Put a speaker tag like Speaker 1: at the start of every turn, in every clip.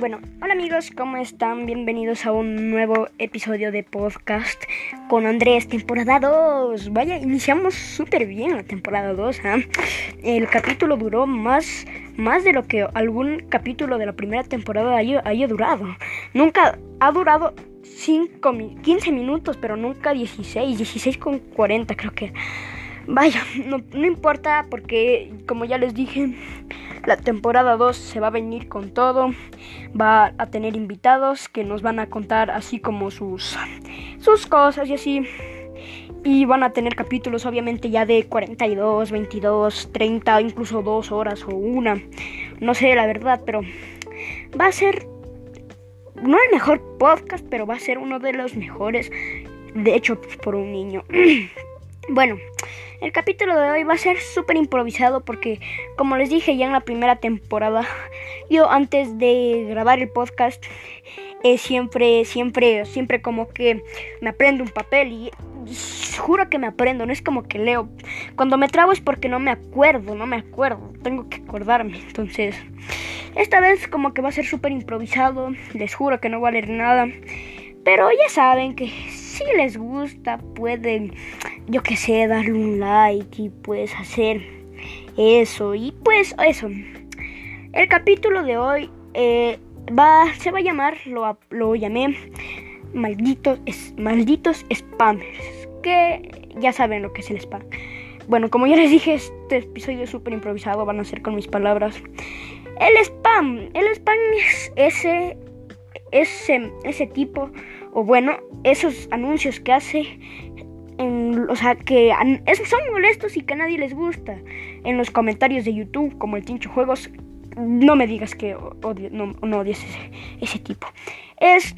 Speaker 1: Bueno, hola amigos, ¿cómo están? Bienvenidos a un nuevo episodio de podcast con Andrés, temporada 2. Vaya, iniciamos súper bien la temporada 2. ¿eh? El capítulo duró más, más de lo que algún capítulo de la primera temporada haya, durado. Nunca ha durado 5, 15 minutos, pero nunca 16, 16 con 40 creo que. Vaya, no importa porque como ya les dije la temporada 2 se va a venir con todo. Va a tener invitados que nos van a contar así como sus, sus cosas y así. Y van a tener capítulos obviamente ya de 42, 22, 30, incluso 2 horas o una. No sé la verdad, pero va a ser no el mejor podcast, pero va a ser uno de los mejores. De hecho, por un niño. bueno, el capítulo de hoy va a ser súper improvisado porque, como les dije ya en la primera temporada, yo antes de grabar el podcast, eh, siempre, siempre, siempre como que me aprendo un papel y juro que me aprendo, no es como que leo. Cuando me trabo es porque no me acuerdo, no me acuerdo, tengo que acordarme. Entonces, esta vez como que va a ser súper improvisado, les juro que no va a leer nada. Pero ya saben que si les gusta pueden yo que sé, darle un like y pues hacer eso. Y pues eso. El capítulo de hoy eh, va, se va a llamar, lo, lo llamé malditos, es, malditos spammers. Que ya saben lo que es el spam. Bueno, como ya les dije, este episodio es súper improvisado, van a ser con mis palabras. El spam, el spam es ese, ese, ese tipo, o bueno, esos anuncios que hace o sea, que son molestos y que a nadie les gusta. En los comentarios de YouTube, como el Tincho Juegos, no me digas que odio, no, odias ese, ese tipo. Es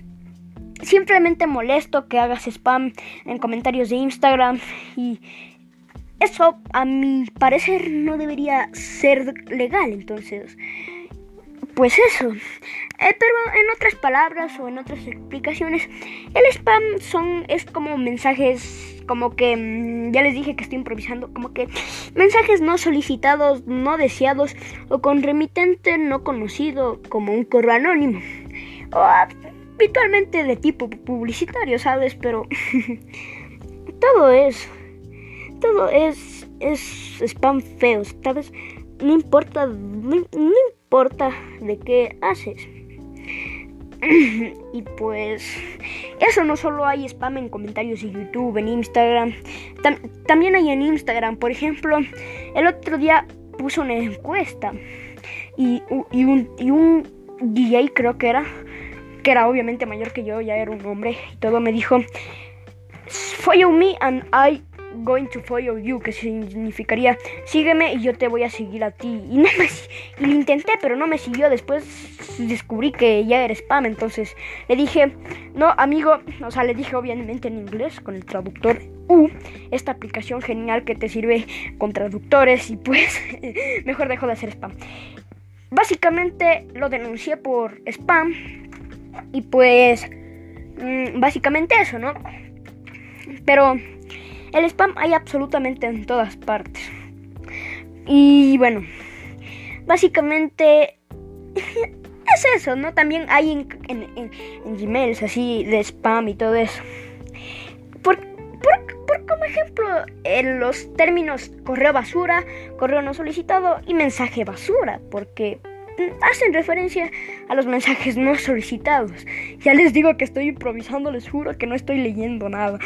Speaker 1: simplemente molesto que hagas spam en comentarios de Instagram y eso a mi parecer no debería ser legal. Entonces, pues eso. Eh, pero en otras palabras o en otras explicaciones, el spam son es como mensajes como que mm, ya les dije que estoy improvisando, como que mensajes no solicitados, no deseados o con remitente no conocido como un correo anónimo o habitualmente de tipo publicitario, ¿sabes? Pero todo es todo es es spam feo, ¿sabes? No importa no, no importa de qué haces. y pues eso no solo hay spam en comentarios en YouTube, en Instagram, también hay en Instagram. Por ejemplo, el otro día puse una encuesta y, y, un, y un DJ creo que era, que era obviamente mayor que yo, ya era un hombre y todo, me dijo, follow me and I going to follow you, que significaría sígueme y yo te voy a seguir a ti. Y no me y lo intenté, pero no me siguió. Después descubrí que ya era spam, entonces le dije, "No, amigo", o sea, le dije obviamente en inglés con el traductor U, esta aplicación genial que te sirve con traductores y pues mejor dejo de hacer spam. Básicamente lo denuncié por spam y pues mm, básicamente eso, ¿no? Pero el spam hay absolutamente en todas partes. Y bueno, básicamente es eso, ¿no? También hay en, en, Gmails así de spam y todo eso. Por, por, como ejemplo, los términos correo basura, correo no solicitado y mensaje basura, porque hacen referencia a los mensajes no solicitados. Ya les digo que estoy improvisando, les juro que no estoy leyendo nada.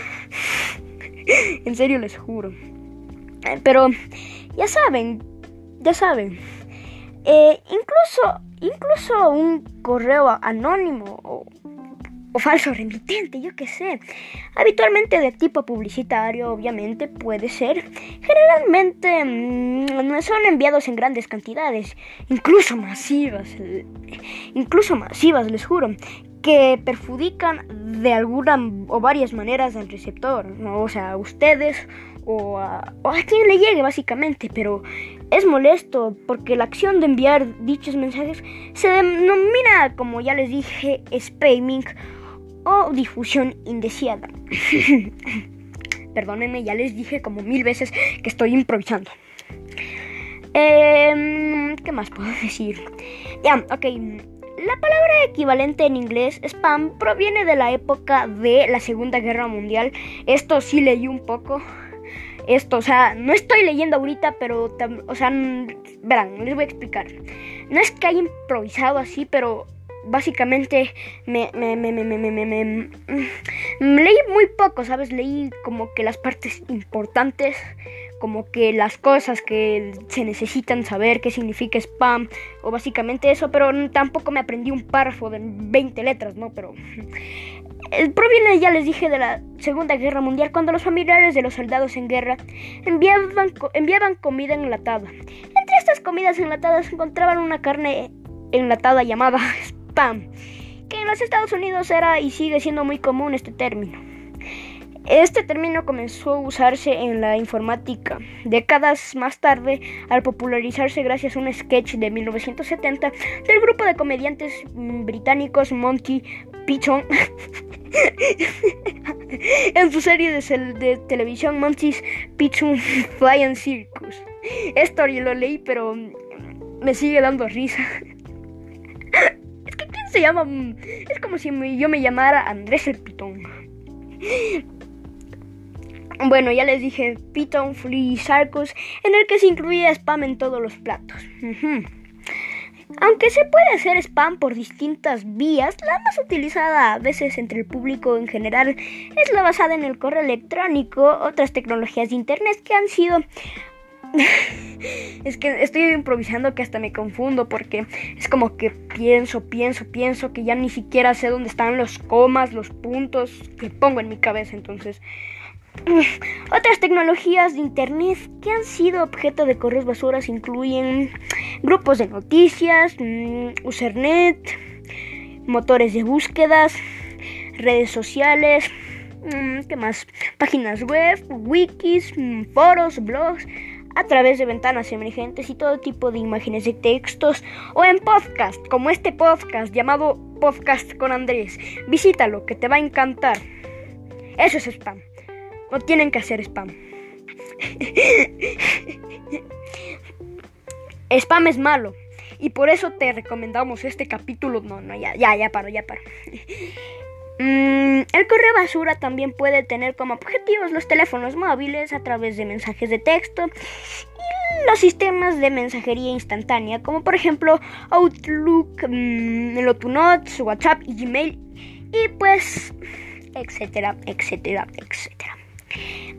Speaker 1: En serio les juro. Pero ya saben, ya saben. Eh, incluso, incluso un correo anónimo o, falso remitente, yo qué sé. Habitualmente de tipo publicitario, obviamente, puede ser. Generalmente mm, son enviados en grandes cantidades, incluso masivas. Incluso masivas, les juro que perjudican de alguna o varias maneras al receptor, o sea, a ustedes o a, quien le llegue básicamente, pero es molesto porque la acción de enviar dichos mensajes se denomina, como ya les dije, spamming o difusión indeseada. Perdónenme, ya les dije como mil veces que estoy improvisando. Em, ¿Qué más puedo decir? Ya, ok. La palabra equivalente en inglés, spam, proviene de la época de la Segunda Guerra Mundial. Esto sí leí un poco. Esto, o sea, no estoy leyendo ahorita, pero, o sea, verán, les voy a explicar. No es que haya improvisado así, pero básicamente me, me, me, me, leí muy poco, ¿sabes? Leí como que las partes importantes, como que las cosas que se necesitan saber, qué significa spam, o básicamente eso, pero tampoco me aprendí un párrafo de 20 letras, ¿no? Pero eh, proviene, ya les dije, de la Segunda Guerra Mundial, cuando los familiares de los soldados en guerra enviaban, enviaban comida enlatada. Entre estas comidas enlatadas encontraban una carne enlatada llamada que en los Estados Unidos era y sigue siendo muy común este término. Este término comenzó a usarse en la informática décadas más tarde al popularizarse gracias a un sketch de 1970 del grupo de comediantes británicos Monty Python en su serie de, televisión Monty's Python Flying Circus. Esto yo lo leí pero me sigue dando risa se llama... Mm, es como si yo me llamara Andrés el Pitón. Bueno, ya les dije Python Free Circus, en el que se incluye spam en todos los platos. Aunque se puede hacer spam por distintas vías, la más utilizada a veces entre el público en general es la basada en el correo electrónico, otras tecnologías de internet que han sido es que estoy improvisando que hasta me confundo porque es como que pienso, pienso, pienso que ya ni siquiera sé dónde están los comas, los puntos que pongo en mi cabeza. Entonces, otras tecnologías de Internet que han sido objeto de correos basuras incluyen grupos de noticias, mm, Usernet, motores de búsquedas, redes sociales, mm, ¿qué más? Páginas web, wikis, mm, foros, blogs, a través de ventanas emergentes y todo tipo de imágenes de textos o en podcast, como este podcast llamado Podcast con Andrés. Visítalo, que te va a encantar. Eso es spam. No tienen que hacer spam. spam es malo. Y por eso te recomendamos este capítulo. No, no, ya, ya, ya paro, ya paro. Mm, el correo basura también puede tener como objetivos los teléfonos móviles a través de mensajes de texto y los sistemas de mensajería instantánea, como por ejemplo Outlook, mmm, Lotunotes, WhatsApp y Gmail, y pues, etcétera, etcétera, etcétera.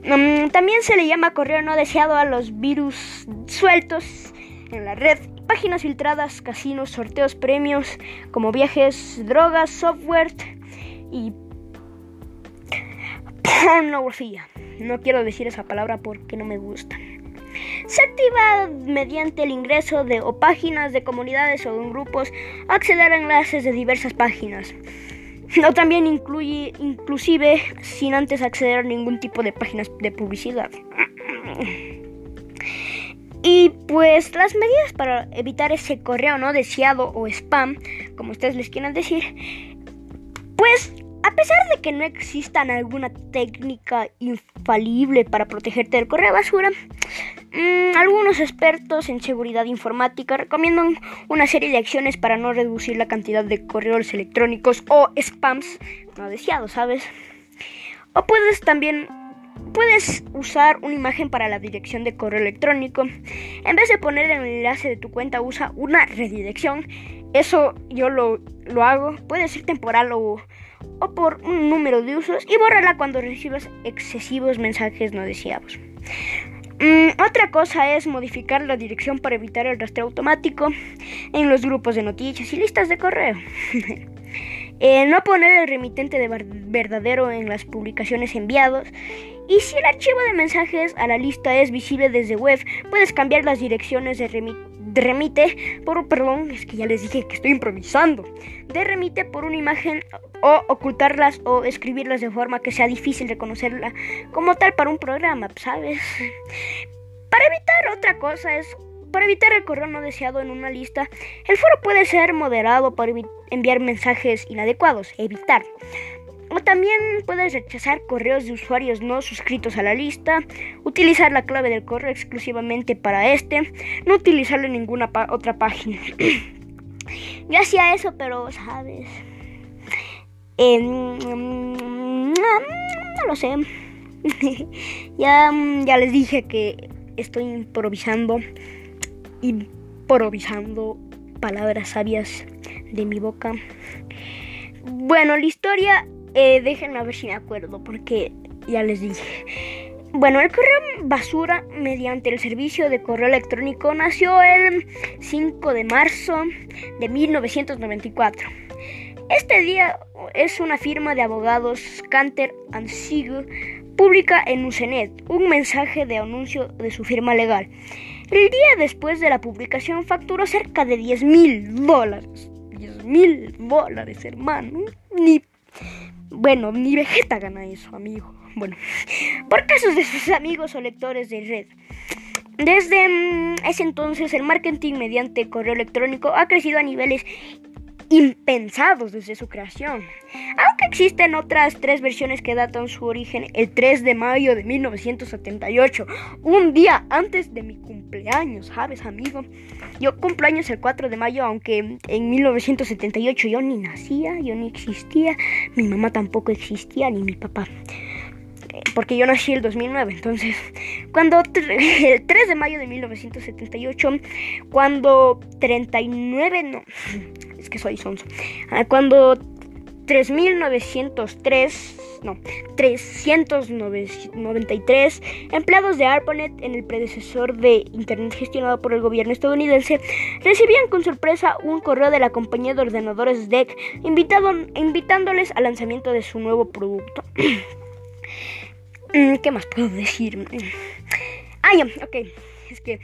Speaker 1: Mm, también se le llama correo no deseado a los virus sueltos en la red, páginas filtradas, casinos, sorteos, premios como viajes, drogas, software y pornografía. No quiero decir esa palabra porque no me gusta. Se activa mediante el ingreso de páginas de comunidades o de grupos acceder a enlaces de diversas páginas. O también incluye, inclusive sin antes acceder a ningún tipo de páginas de publicidad. Y pues las medidas para evitar ese correo no deseado o spam, como ustedes les quieran decir, pues a pesar de que no existan alguna técnica infalible para protegerte del correo basura, mm, algunos expertos en seguridad informática recomiendan una serie de acciones para no reducir la cantidad de correos electrónicos o spams no deseados, ¿sabes? O puedes también puedes usar una imagen para la dirección de correo electrónico. En vez de poner el enlace de tu cuenta, usa una redirección. Eso yo lo, lo hago. Puede ser temporal o o por un número de usos y bórrala cuando recibas excesivos mensajes no deseados. Mm, otra cosa es modificar la dirección para evitar el rastreo automático en los grupos de noticias y listas de correo. Eh, no poner el remitente de verdadero en las publicaciones enviados. Y si el archivo de mensajes a la lista es visible desde web, puedes cambiar las direcciones de remite remite por, perdón, es que ya les dije que estoy improvisando, de remite por una imagen o ocultarlas o escribirlas de forma que sea difícil reconocerla como tal para un programa, ¿sabes? Para evitar otra cosa es, para evitar el correo no deseado en una lista, el foro puede ser moderado para enviar mensajes inadecuados, evitar. O también puedes rechazar correos de usuarios no suscritos a la lista, utilizar la clave del correo exclusivamente para este, no utilizarlo en ninguna otra página. Yo hacía eso, pero, ¿sabes? no, lo sé. ya, ya les dije que estoy improvisando. Improvisando palabras sabias de mi boca. Bueno, la historia, eh, déjenme ver si me acuerdo, porque ya les dije. Bueno, el correo basura mediante el servicio de correo electrónico nació el 5 de marzo de 1994. Este día es una firma de abogados Canter and Siegel publica en Usenet un mensaje de anuncio de su firma legal. El día después de la publicación facturó cerca de 10 mil dólares. 10 mil dólares, hermano. Ni bueno, ni Vegeta gana eso, amigo. Bueno, por casos de sus amigos o lectores de red. Desde mm, ese entonces el marketing mediante correo electrónico ha crecido a niveles impensados desde su creación. Aunque existen otras tres versiones que datan su origen el 3 de mayo de 1978, un día antes de mi cumpleaños, ¿sabes, amigo? Yo cumpleaños el 4 de mayo, aunque en 1978 yo ni nacía, yo ni existía, mi mamá tampoco existía, ni mi papá porque yo nací el 2009. Entonces, cuando el 3 de mayo de 1978, cuando 39, no, es que soy sonso, ah, cuando 3903 no, 393 empleados de ARPANET en el predecesor de Internet gestionado por el gobierno estadounidense recibían con sorpresa un correo de la compañía de ordenadores DEC invitándoles al lanzamiento de su nuevo producto. Mm, ¿Qué más puedo decir? Ah, ya, ok. Es que,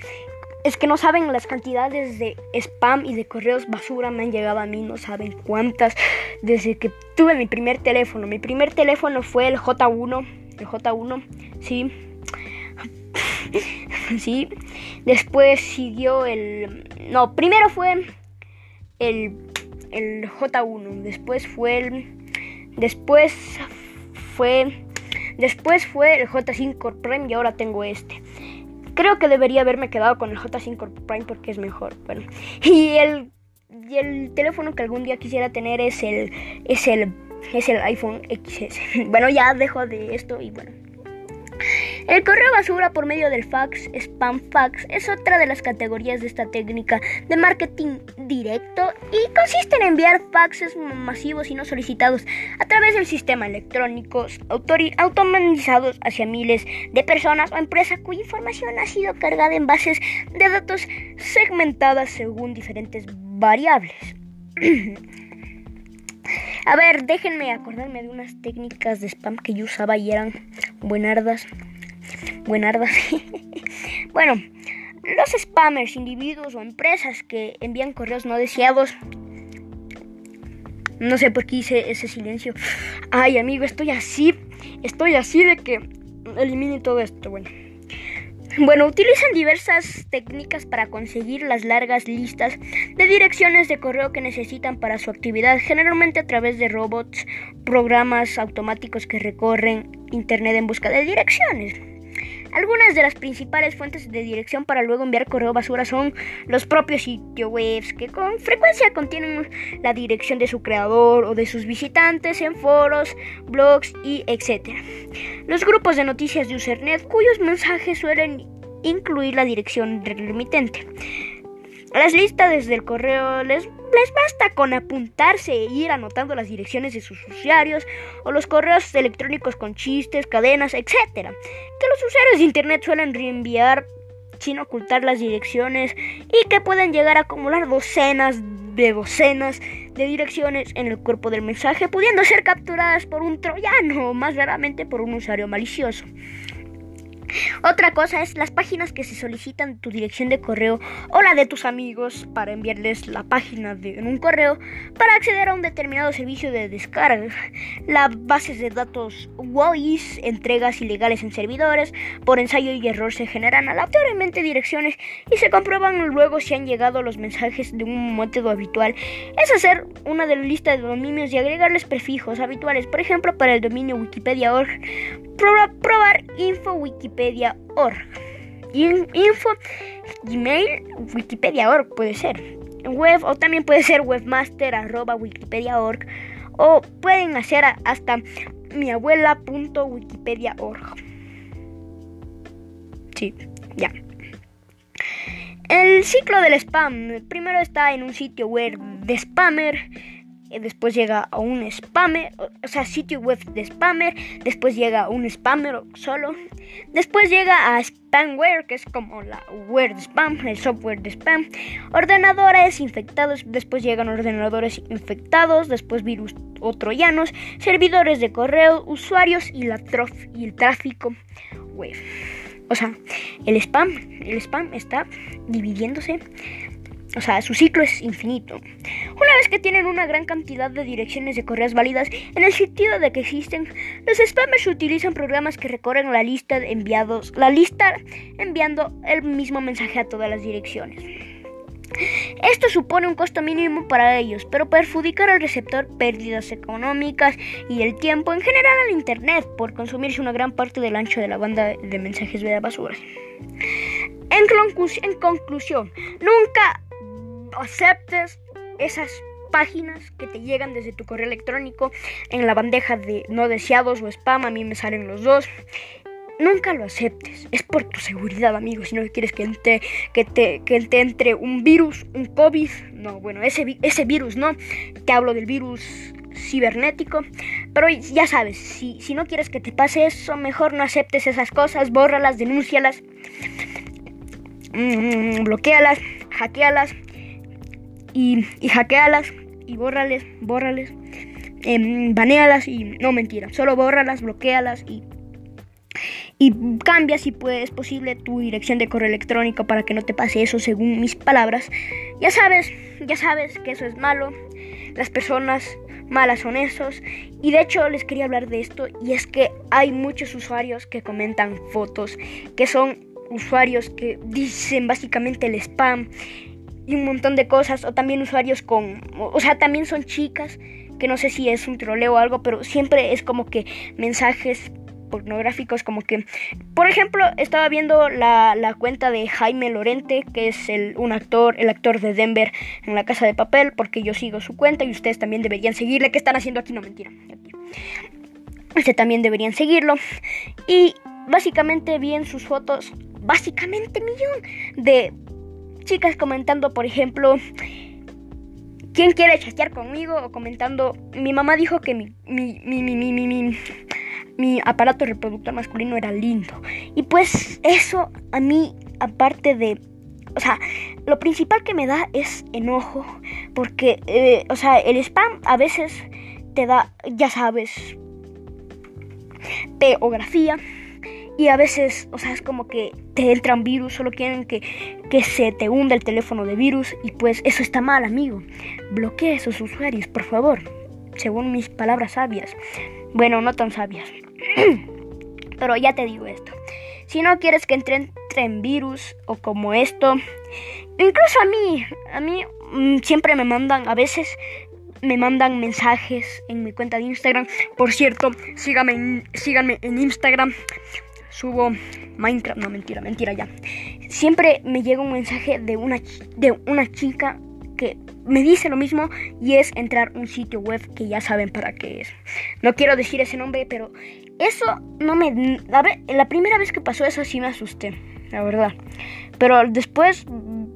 Speaker 1: es que no saben las cantidades de spam y de correos basura me han llegado a mí, no saben cuántas. Desde que tuve mi primer teléfono. Mi primer teléfono fue el J1. El J1, sí. sí. Después siguió el... No, primero fue el, el J1. Después fue el... Después fue Después fue el J5 Prime y ahora tengo este. Creo que debería haberme quedado con el J5 Prime porque es mejor. Bueno, y el, y el teléfono que algún día quisiera tener es el, es el, es el iPhone XS. Bueno, ya dejo de esto y bueno. El correo basura por medio del fax, spam fax, es otra de las categorías de esta técnica de marketing directo y consiste en enviar faxes masivos y no solicitados a través del sistema electrónico automatizados hacia miles de personas o empresas cuya información ha sido cargada en bases de datos segmentadas según diferentes variables. A ver, déjenme acordarme de unas técnicas de spam que yo usaba y eran buenardas. Buenardas. bueno, los spammers, individuos o empresas que envían correos no deseados. No sé por qué hice ese silencio. Ay, amigo, estoy así. Estoy así de que elimine todo esto. Bueno. Bueno, utilizan diversas técnicas para conseguir las largas listas de direcciones de correo que necesitan para su actividad, generalmente a través de robots, programas automáticos que recorren Internet en busca de direcciones. Algunas de las principales fuentes de dirección para luego enviar correo basura son los propios sitios web que con frecuencia contienen la dirección de su creador o de sus visitantes en foros, blogs y etc. Los grupos de noticias de Usernet cuyos mensajes suelen incluir la dirección remitente. Las listas desde el correo les les basta con apuntarse e ir anotando las direcciones de sus usuarios o los correos electrónicos con chistes, cadenas, etc. Que los usuarios de Internet suelen reenviar sin ocultar las direcciones y que pueden llegar a acumular docenas de docenas de direcciones en el cuerpo del mensaje, pudiendo ser capturadas por un troyano o más raramente por un usuario malicioso. Otra cosa es las páginas que se solicitan tu dirección de correo o la de tus amigos para enviarles la página de, en un correo para acceder a un determinado servicio de descarga. Las bases de datos WAIS, entregas ilegales en servidores, por ensayo y error se generan aleatoriamente direcciones y se comprueban luego si han llegado los mensajes de un método habitual. Es hacer una de la lista de dominios y agregarles prefijos habituales, por ejemplo para el dominio wikipedia.org, probar info wikipedia Wikipedia.org. Info, Gmail, Wikipedia.org puede ser. web o también puede ser webmaster.wikipedia.org o pueden hacer hasta miabuela.wikipedia.org. Sí, ya. El ciclo del spam. Primero está en un sitio web de spammer. Eh, después llega a un spammer, o sea, sitio web de spammer. Después llega a un spammer solo. Después llega a spamware, que es como la web spam, el software de spam. Ordenadores infectados. Después llegan ordenadores infectados. Después virus o troyanos. Servidores de correo, usuarios y, la y el tráfico web. O sea, el spam, el spam está dividiéndose. O sea, su ciclo es infinito. Una vez que tienen una gran cantidad de direcciones de correos válidas, en el sentido de que existen, los spammers utilizan programas que recorren la lista de enviados, la lista enviando el mismo mensaje a todas las direcciones. Esto supone un costo mínimo para ellos, pero perjudicar al receptor pérdidas económicas y el tiempo en general al Internet por consumirse una gran parte del ancho de la banda de mensajes de basura. En, en conclusión, nunca aceptes esas páginas que te llegan desde tu correo electrónico en la bandeja de no deseados o spam, a mí me salen los dos. Nunca lo aceptes. Es por tu seguridad, amigo. Si no quieres que, te, que, te, que te entre un virus, un COVID. No, bueno, ese, ese virus, ¿no? Te hablo del virus cibernético. Pero ya sabes, si, si no quieres que te pase eso, mejor no aceptes esas cosas. Bórralas, denúncialas. Mm, bloquealas, hackealas. Y, y hackealas. Y bórrales, bórrales. Eh, banealas y no mentira. Solo bórralas, bloquealas y y cambia si puedes posible tu dirección de correo electrónico para que no te pase eso según mis palabras. Ya sabes, ya sabes que eso es malo. Las personas malas son esos. Y de hecho les quería hablar de esto y es que hay muchos usuarios que comentan fotos, que son usuarios que dicen básicamente el spam y un montón de cosas o también usuarios con o sea, también son chicas que no sé si es un troleo o algo, pero siempre es como que mensajes pornográficos como que, por ejemplo, estaba viendo la, cuenta de Jaime Lorente, que es el, un actor, el actor de Denver en la casa de papel, porque yo sigo su cuenta y ustedes también deberían seguirle. ¿Qué están haciendo aquí? No, mentira. Ustedes también deberían seguirlo. Y básicamente vi en sus fotos, básicamente millón de chicas comentando, por ejemplo, ¿quién quiere chatear conmigo? O comentando, mi mamá dijo que mi, mi, mi, mi, mi, mi mi aparato reproductor masculino era lindo. Y pues eso a mí, aparte de... O sea, lo principal que me da es enojo. Porque, eh, o sea, el spam a veces te da, ya sabes, teografía. Y a veces, o sea, es como que te entran virus, solo quieren que, que se te hunda el teléfono de virus. Y pues eso está mal, amigo. Bloquea a esos usuarios, por favor. Según mis palabras sabias. Bueno, no tan sabias. Pero ya te digo esto. Si no quieres que entre en virus o como esto, incluso a mí, a mí mm, siempre me mandan, a veces me mandan mensajes en mi cuenta de Instagram. Por cierto, síganme, síganme en Instagram. Subo Minecraft, no mentira, mentira ya. Siempre me llega un mensaje de una, de una chica que me dice lo mismo y es entrar un sitio web que ya saben para qué es. No quiero decir ese nombre, pero eso no me... A la primera vez que pasó eso sí me asusté, la verdad. Pero después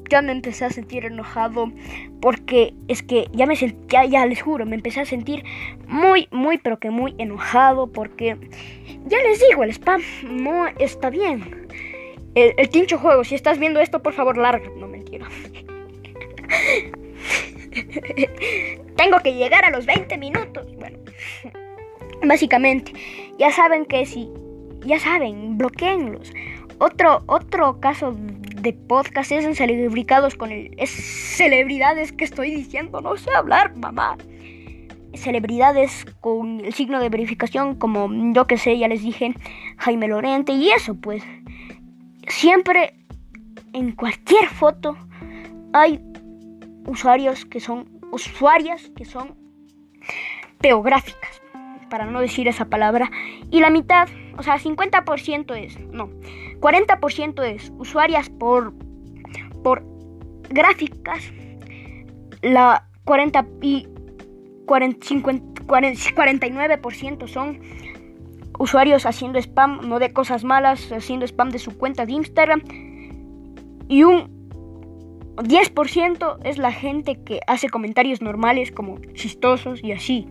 Speaker 1: ya me empecé a sentir enojado porque es que ya me sentía, ya les juro, me empecé a sentir muy, muy, pero que muy enojado porque ya les digo, el spam no está bien. El, el tincho juego, si estás viendo esto, por favor, larga. No, mentira. Tengo que llegar a los 20 minutos. Bueno, básicamente, ya saben que si, ya saben, bloqueenlos. Otro, otro caso de podcast es en celebricados con el. Es celebridades que estoy diciendo, no sé hablar, mamá. Celebridades con el signo de verificación, como yo que sé, ya les dije, Jaime Lorente, y eso, pues. Siempre en cualquier foto hay usuarios que son usuarias que son teográficas, para no decir esa palabra, y la mitad, o sea, 50% es, no, 40% es usuarias por por gráficas, la 40 y 49% son usuarios haciendo spam, no de cosas malas, haciendo spam de su cuenta de Instagram. Y un 10% es la gente que hace comentarios normales como chistosos y así.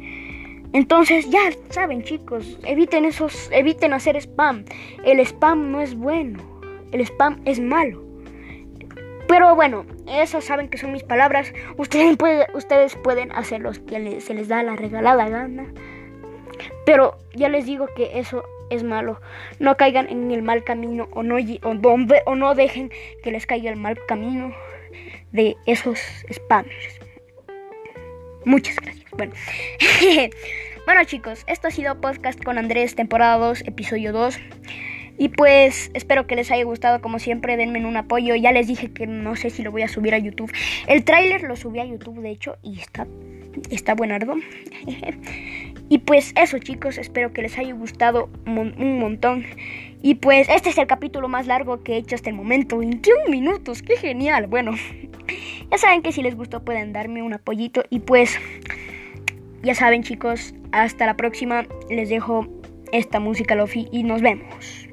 Speaker 1: Entonces, ya saben, chicos, eviten esos, eviten hacer spam. El spam no es bueno. El spam es malo. Pero bueno, eso saben que son mis palabras. Ustedes, ustedes pueden hacer lo que se les da la regalada gana. Pero ya les digo que eso es malo. No caigan en el mal camino o no, o no dejen que les caiga el mal camino de esos spammers. Muchas gracias. Bueno. bueno chicos, esto ha sido Podcast con Andrés, temporada 2, episodio 2. Y pues espero que les haya gustado como siempre, denme un apoyo. Ya les dije que no sé si lo voy a subir a YouTube. El tráiler lo subí a YouTube de hecho y está, está buenardo. y pues eso chicos, espero que les haya gustado un montón. Y pues este es el capítulo más largo que he hecho hasta el momento. 21 minutos, qué genial. Bueno, ya saben que si les gustó pueden darme un apoyito. Y pues ya saben chicos, hasta la próxima. Les dejo esta música Lofi y nos vemos.